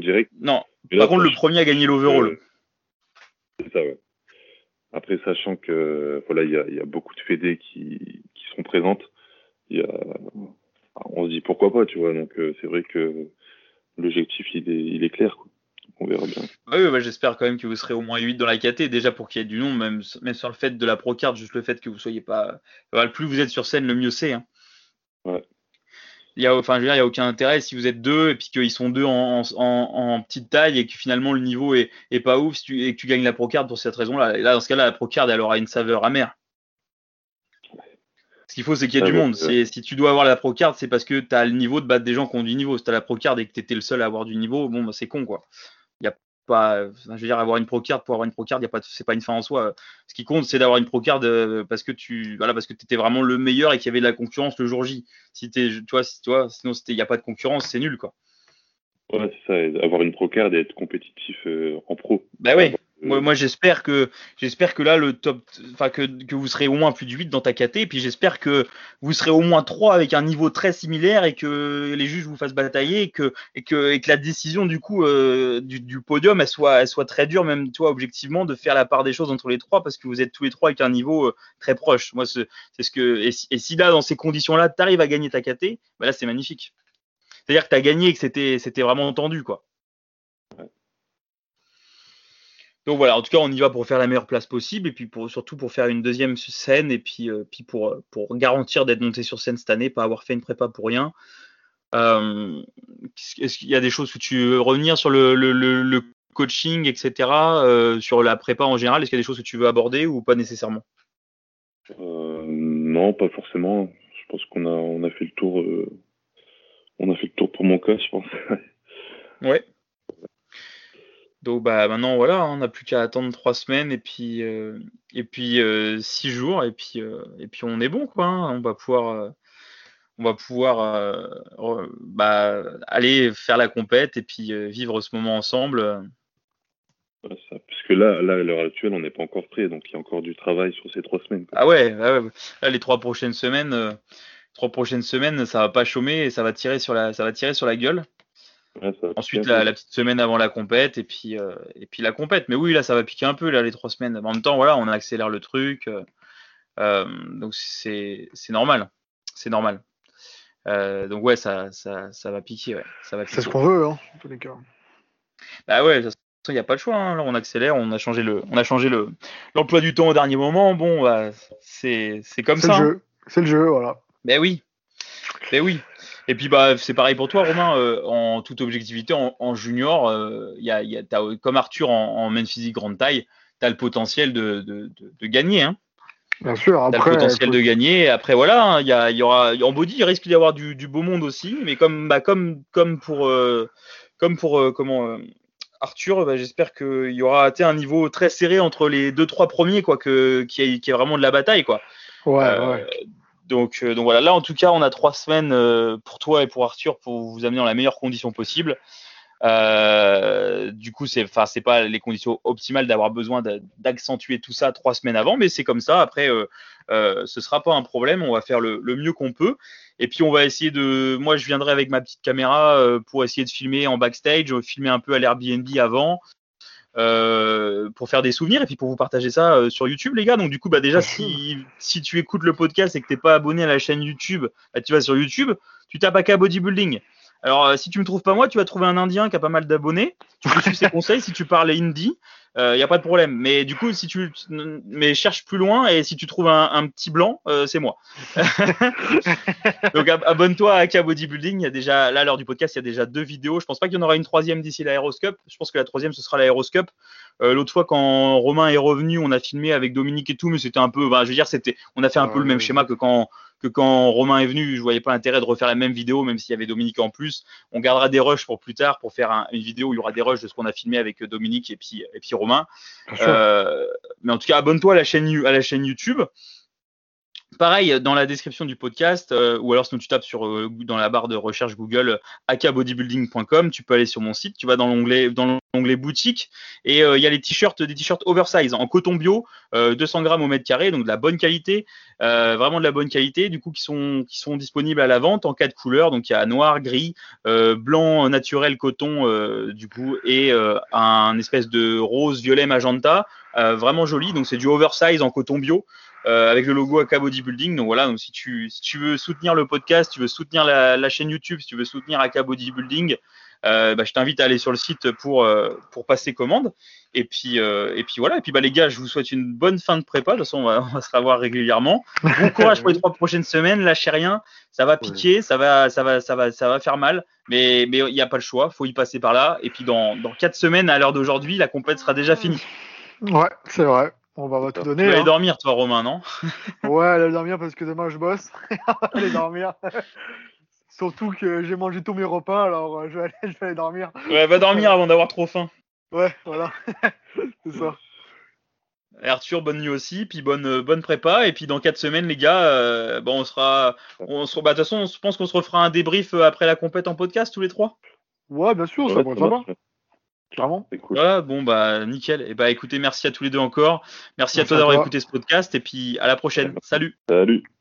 direct. Non. Par contre, le premier a gagné l'overall. c'est ça, ouais. Après, sachant que voilà, il y a, y a, beaucoup de fédés qui, qui sont présentes, y a, on se dit pourquoi pas, tu vois. Donc euh, c'est vrai que l'objectif il est, il est clair. Quoi. On verra bien. Oui, bah, j'espère quand même que vous serez au moins 8 dans la KT, déjà pour qu'il y ait du nom, même, même sur le fait de la procard, juste le fait que vous soyez pas. plus vous êtes sur scène, le mieux c'est. Hein. Ouais. il y a, enfin, je veux dire, il y a aucun intérêt si vous êtes deux et puis qu'ils sont deux en, en, en, petite taille et que finalement le niveau est, est pas ouf si tu, et que tu gagnes la procard pour cette raison-là. Là, dans ce cas-là, la procard, elle aura une saveur amère. Ce qu'il faut, c'est qu'il y ait du monde. Si tu dois avoir la procard, c'est parce que tu as le niveau de battre des gens qui ont du niveau. Si tu as la procard et que tu étais le seul à avoir du niveau, bon, bah, c'est con, quoi. Pas, je veux dire, avoir une procard pour avoir une procard, y a pas, c'est pas une fin en soi. Ce qui compte, c'est d'avoir une procard parce que tu, voilà, parce que étais vraiment le meilleur et qu'il y avait de la concurrence le jour J. Si t'es, tu vois, si, tu vois, sinon il n'y a pas de concurrence, c'est nul, quoi. Ouais, c'est ça, avoir une procard et être compétitif euh, en pro. Bah oui. Moi, moi j'espère que j'espère que là le top enfin que, que vous serez au moins plus de 8 dans ta KT et puis j'espère que vous serez au moins 3 avec un niveau très similaire et que les juges vous fassent batailler et que et que, et que la décision du coup euh, du, du, podium elle soit elle soit très dure même toi objectivement de faire la part des choses entre les trois parce que vous êtes tous les trois avec un niveau euh, très proche. Moi c'est ce que et, et, si là dans ces conditions là tu arrives à gagner ta KT, bah là c'est magnifique. C'est-à-dire que tu as gagné et que c'était c'était vraiment tendu quoi. Donc voilà, en tout cas, on y va pour faire la meilleure place possible et puis pour, surtout pour faire une deuxième scène et puis, euh, puis pour, euh, pour garantir d'être monté sur scène cette année, pas avoir fait une prépa pour rien. Euh, est-ce qu'il y a des choses que tu veux revenir sur le, le, le, coaching, etc., sur la prépa en général? Est-ce qu'il y a des choses que tu veux aborder ou pas nécessairement? Non, pas forcément. Je pense qu'on a, on a fait le tour. on a fait le tour pour mon cas, je pense. ouais. Donc bah maintenant voilà, on n'a plus qu'à attendre trois semaines et puis euh, et puis euh, six jours et puis euh, et puis on est bon quoi. Hein. On va pouvoir on va pouvoir bah, aller faire la compète et puis vivre ce moment ensemble. Parce que là, là, à l'heure actuelle, on n'est pas encore prêt, donc il y a encore du travail sur ces trois semaines. Ah ouais, là, les trois prochaines semaines, trois prochaines semaines, ça va pas chômer et ça va tirer sur la, ça va tirer sur la gueule. Ensuite, la, petite semaine avant la compète et puis, euh, et puis la compète. Mais oui, là, ça va piquer un peu, là, les trois semaines. En même temps, voilà, on accélère le truc. Euh, euh, donc, c'est normal. C'est normal. donc, ouais, ça, ça, ça va piquer. Ouais. C'est ce qu'on veut, hein, en tous les cas. Bah ouais, il n'y a pas de choix. Hein. Là, on accélère, on a changé le, on a changé le, l'emploi du temps au dernier moment. Bon, bah, c'est, comme ça. C'est le hein. jeu. C'est le jeu, voilà. Ben oui. Ben oui. Et puis bah c'est pareil pour toi Romain, euh, en toute objectivité, en, junior, euh, y a, y a, comme Arthur en, en main physique grande taille, tu as le potentiel de, de, de, gagner. Hein. Bien sûr, après. le potentiel de gagner. Après voilà, hein, il y, a, y aura en body, il risque d'y avoir du, du, beau monde aussi, mais comme bah, comme comme pour euh, comme pour euh, comment Arthur, bah, j'espère qu'il y aura un niveau très serré entre les deux trois premiers quoi, que qui est, qui est vraiment de la bataille quoi. Ouais, ouais. Donc, euh, voilà, là en tout cas, on a trois semaines euh, pour toi et pour Arthur pour vous amener dans la meilleure condition possible. Euh, du coup, c'est, enfin, c'est pas les conditions optimales d'avoir besoin d'accentuer tout ça trois semaines avant, mais c'est comme ça. Après, euh, euh, ce sera pas un problème. On va faire le, le, mieux qu'on peut. Et puis, on va essayer de. Moi, je viendrai avec ma petite caméra pour essayer de filmer en backstage, filmer un peu à l'Airbnb avant, euh, pour faire des souvenirs et puis pour vous partager ça euh, sur YouTube, les gars. Donc, du coup, bah, déjà, si, si tu écoutes le podcast et que t'es pas abonné à la chaîne YouTube, bah, tu vas sur YouTube, tu tapes AK Bodybuilding. Alors, euh, si tu me trouves pas moi, tu vas trouver un Indien qui a pas mal d'abonnés. Tu peux suivre ses <laughs> conseils si tu parles hindi il euh, n'y a pas de problème. Mais du coup, si tu mais cherche plus loin et si tu trouves un, un petit blanc, euh, c'est moi. <laughs> Donc abonne-toi à AK Bodybuilding. Il y a déjà là, à l'heure du podcast, il y a déjà deux vidéos. Je pense pas qu'il y en aura une troisième d'ici l'Aéroscope. Je pense que la troisième ce sera l'Aéroscope. Euh, L'autre fois, quand Romain est revenu, on a filmé avec Dominique et tout, mais c'était un peu, bah, je veux dire, c'était, on a fait un peu le même schéma que quand que quand Romain est venu, je voyais pas l'intérêt de refaire la même vidéo, même s'il y avait Dominique en plus. On gardera des rushs pour plus tard, pour faire une vidéo où il y aura des rushs de ce qu'on a filmé avec Dominique et puis, et puis Romain. Euh, mais en tout cas, abonne-toi à la chaîne, à la chaîne YouTube. Pareil, dans la description du podcast, euh, ou alors sinon tu tapes sur, euh, dans la barre de recherche Google akabodybuilding.com, tu peux aller sur mon site, tu vas dans l'onglet dans l'onglet boutique et il y a les t-shirts, des t-shirts oversize en coton bio, 200 grammes au mètre carré, donc de la bonne qualité, vraiment de la bonne qualité, du coup qui sont qui sont disponibles à la vente en quatre couleurs, donc il y a noir, gris, blanc naturel coton du coup et un espèce de rose violet magenta, vraiment joli, donc c'est du oversize en coton bio. Euh, avec le logo AK Bodybuilding. Donc voilà, donc si tu, si tu veux soutenir le podcast, tu veux soutenir la, la chaîne YouTube, si tu veux soutenir AK Bodybuilding, euh, bah, je t'invite à aller sur le site pour, euh, pour passer commande. Et puis, euh, et puis voilà. Et puis bah, les gars, je vous souhaite une bonne fin de prépa. De toute façon, on va, on va se revoir régulièrement. Bon <laughs> courage pour les trois prochaines semaines. Lâchez rien. Ça va piquer, ça va, ça va, ça va, ça va faire mal. Mais mais il n'y a pas le choix. Faut y passer par là. Et puis dans, dans quatre semaines, à l'heure d'aujourd'hui, la compète sera déjà finie. Ouais, c'est vrai. On va, on va tout Tu donner. vas aller hein. dormir, toi, Romain, non? <laughs> Ouais, aller dormir parce que demain je bosse. <laughs> aller dormir. <laughs> Surtout que j'ai mangé tous mes repas, alors euh, je vais aller, je vais aller dormir. Ouais, va dormir avant d'avoir trop faim. Ouais, voilà. c'est ça. Arthur, bonne nuit aussi, puis bonne euh, bonne prépa. Et puis dans quatre semaines, les gars, euh, bon, on sera, on sera. Bah, de toute façon, je pense qu'on se refera un débrief après la compète en podcast tous les trois? Ouais, bien sûr, ça Ouais, pourrait ça sympa. Clairement. C'est cool. Voilà, bon bah nickel. Et bah écoutez, merci à tous les deux encore. Merci, à toi d'avoir écouté ce podcast. Et puis à la prochaine. Salut. Salut.